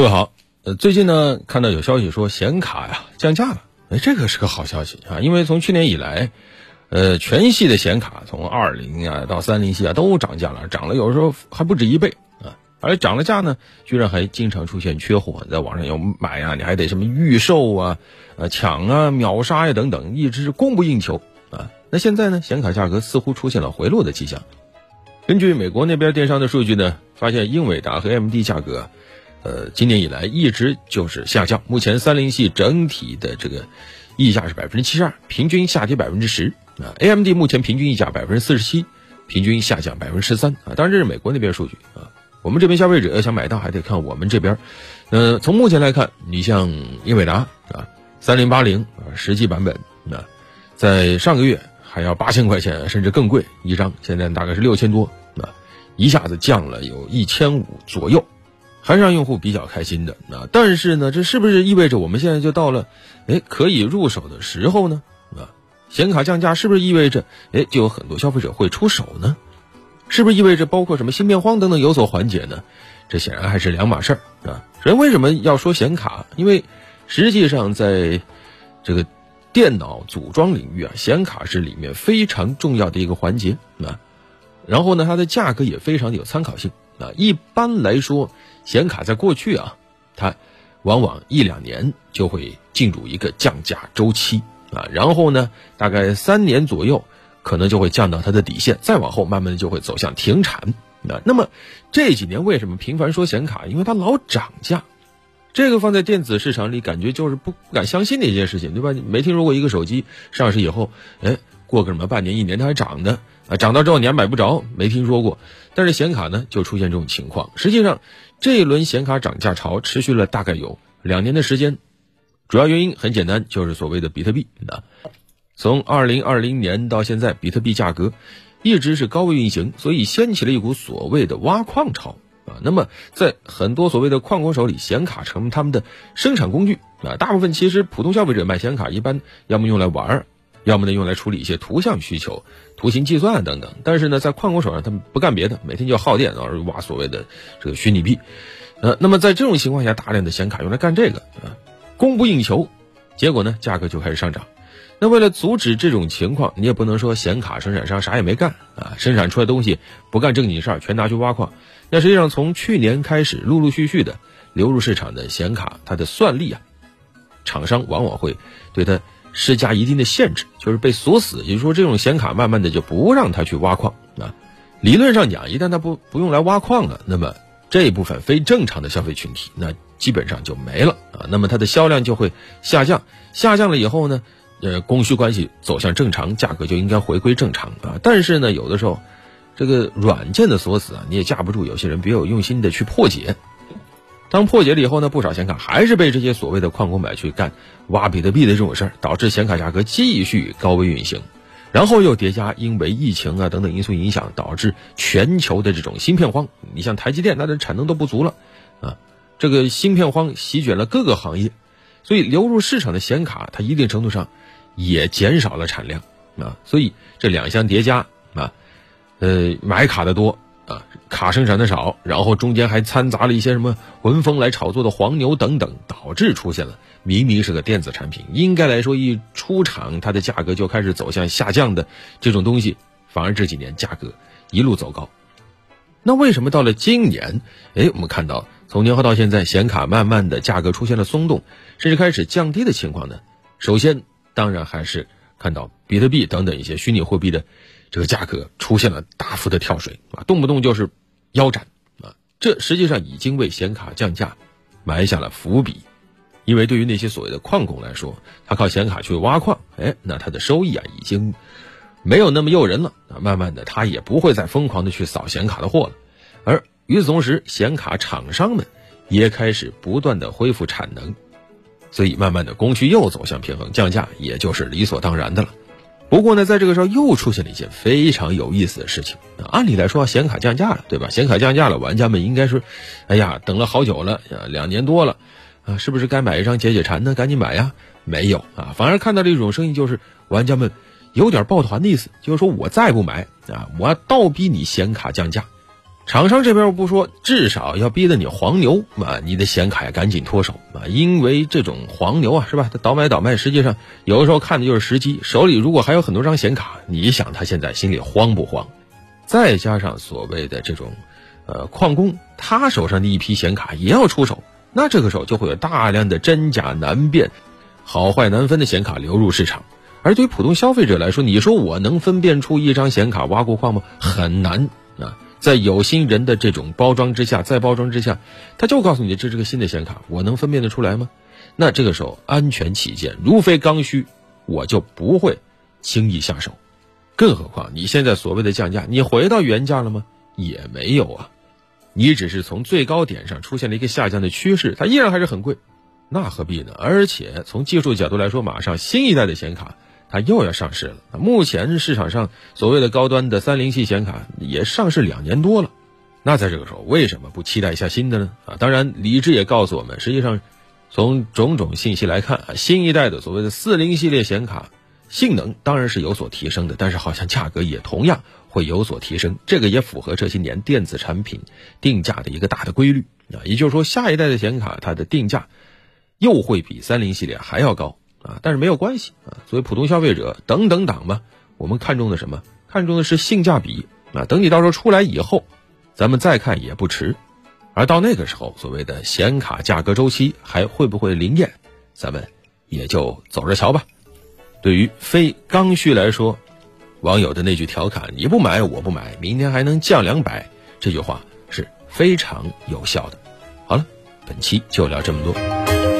各位好，呃，最近呢看到有消息说显卡呀降价了，哎，这个是个好消息啊，因为从去年以来，呃，全系的显卡从二零啊到三零系啊都涨价了，涨了有时候还不止一倍啊，而涨了价呢，居然还经常出现缺货，在网上要买呀，你还得什么预售啊、呃抢啊、秒杀呀等等，一直是供不应求啊。那现在呢，显卡价格似乎出现了回落的迹象。根据美国那边电商的数据呢，发现英伟达和 AMD 价格。呃，今年以来一直就是下降。目前三零系整体的这个溢价是百分之七十二，平均下跌百分之十啊。AMD 目前平均溢价百分之四十七，平均下降百分之十三啊。当然这是美国那边数据啊，我们这边消费者要想买到还得看我们这边。呃，从目前来看，你像英伟达啊，三零八零啊，实际版本啊，在上个月还要八千块钱甚至更贵一张，现在大概是六千多啊，一下子降了有一千五左右。还是让用户比较开心的啊！但是呢，这是不是意味着我们现在就到了，哎，可以入手的时候呢？啊，显卡降价是不是意味着，哎，就有很多消费者会出手呢？是不是意味着包括什么芯片荒等等有所缓解呢？这显然还是两码事儿啊！人为什么要说显卡？因为实际上在这个电脑组装领域啊，显卡是里面非常重要的一个环节啊。然后呢，它的价格也非常的有参考性啊。一般来说，显卡在过去啊，它往往一两年就会进入一个降价周期啊，然后呢，大概三年左右可能就会降到它的底线，再往后慢慢的就会走向停产啊。那么这几年为什么频繁说显卡？因为它老涨价，这个放在电子市场里感觉就是不不敢相信的一件事情，对吧？没听说过一个手机上市以后，哎，过个什么半年一年它还涨的。啊，涨到之后你还买不着，没听说过。但是显卡呢，就出现这种情况。实际上，这一轮显卡涨价潮持续了大概有两年的时间，主要原因很简单，就是所谓的比特币啊。从二零二零年到现在，比特币价格一直是高位运行，所以掀起了一股所谓的挖矿潮啊。那么，在很多所谓的矿工手里，显卡成他们的生产工具啊。大部分其实普通消费者买显卡，一般要么用来玩儿。要么呢，用来处理一些图像需求、图形计算等等。但是呢，在矿工手上，他们不干别的，每天就耗电，然后挖所谓的这个虚拟币。呃，那么在这种情况下，大量的显卡用来干这个啊，供不应求，结果呢，价格就开始上涨。那为了阻止这种情况，你也不能说显卡生产商啥也没干啊，生产出来东西不干正经事儿，全拿去挖矿。那实际上从去年开始，陆陆续续的流入市场的显卡，它的算力啊，厂商往往会对它。施加一定的限制，就是被锁死，也就是说，这种显卡慢慢的就不让它去挖矿啊。理论上讲，一旦它不不用来挖矿了，那么这一部分非正常的消费群体，那基本上就没了啊。那么它的销量就会下降，下降了以后呢，呃，供需关系走向正常，价格就应该回归正常啊。但是呢，有的时候，这个软件的锁死啊，你也架不住有些人别有用心的去破解。当破解了以后呢，不少显卡还是被这些所谓的矿工买去干挖比特币的这种事儿，导致显卡价格继续高位运行，然后又叠加因为疫情啊等等因素影响，导致全球的这种芯片荒。你像台积电，它的产能都不足了，啊，这个芯片荒席卷了各个行业，所以流入市场的显卡，它一定程度上也减少了产量啊，所以这两相叠加啊，呃，买卡的多。卡生产的少，然后中间还掺杂了一些什么闻风来炒作的黄牛等等，导致出现了明明是个电子产品，应该来说一出厂它的价格就开始走向下降的这种东西，反而这几年价格一路走高。那为什么到了今年，哎，我们看到从年后到现在，显卡慢慢的价格出现了松动，甚至开始降低的情况呢？首先，当然还是看到比特币等等一些虚拟货币的。这个价格出现了大幅的跳水啊，动不动就是腰斩啊，这实际上已经为显卡降价埋下了伏笔。因为对于那些所谓的矿工来说，他靠显卡去挖矿，哎，那他的收益啊已经没有那么诱人了啊。慢慢的，他也不会再疯狂的去扫显卡的货了。而与此同时，显卡厂商们也开始不断的恢复产能，所以慢慢的供需又走向平衡，降价也就是理所当然的了。不过呢，在这个时候又出现了一件非常有意思的事情。按理来说，显卡降价了，对吧？显卡降价了，玩家们应该是：“哎呀，等了好久了，两年多了，啊，是不是该买一张解解馋呢？赶紧买呀！”没有啊，反而看到了一种声音，就是玩家们有点抱团的意思，就是说我再不买啊，我要倒逼你显卡降价。厂商这边不说，至少要逼得你黄牛啊，你的显卡赶紧脱手啊，因为这种黄牛啊，是吧？他倒买倒卖，实际上有的时候看的就是时机。手里如果还有很多张显卡，你想他现在心里慌不慌？再加上所谓的这种，呃，矿工他手上的一批显卡也要出手，那这个时候就会有大量的真假难辨、好坏难分的显卡流入市场。而对于普通消费者来说，你说我能分辨出一张显卡挖过矿吗？很难。在有心人的这种包装之下，再包装之下，他就告诉你这是个新的显卡，我能分辨得出来吗？那这个时候安全起见，如非刚需，我就不会轻易下手。更何况你现在所谓的降价，你回到原价了吗？也没有啊，你只是从最高点上出现了一个下降的趋势，它依然还是很贵，那何必呢？而且从技术角度来说，马上新一代的显卡。它又要上市了。目前市场上所谓的高端的三零系显卡也上市两年多了，那在这个时候为什么不期待一下新的呢？啊，当然，理智也告诉我们，实际上从种种信息来看，新一代的所谓的四零系列显卡性能当然是有所提升的，但是好像价格也同样会有所提升。这个也符合这些年电子产品定价的一个大的规律啊，也就是说，下一代的显卡它的定价又会比三零系列还要高。啊，但是没有关系啊。作为普通消费者，等等党嘛，我们看重的什么？看重的是性价比啊。等你到时候出来以后，咱们再看也不迟。而到那个时候，所谓的显卡价格周期还会不会灵验，咱们也就走着瞧吧。对于非刚需来说，网友的那句调侃“你不买我不买，明天还能降两百”这句话是非常有效的。好了，本期就聊这么多。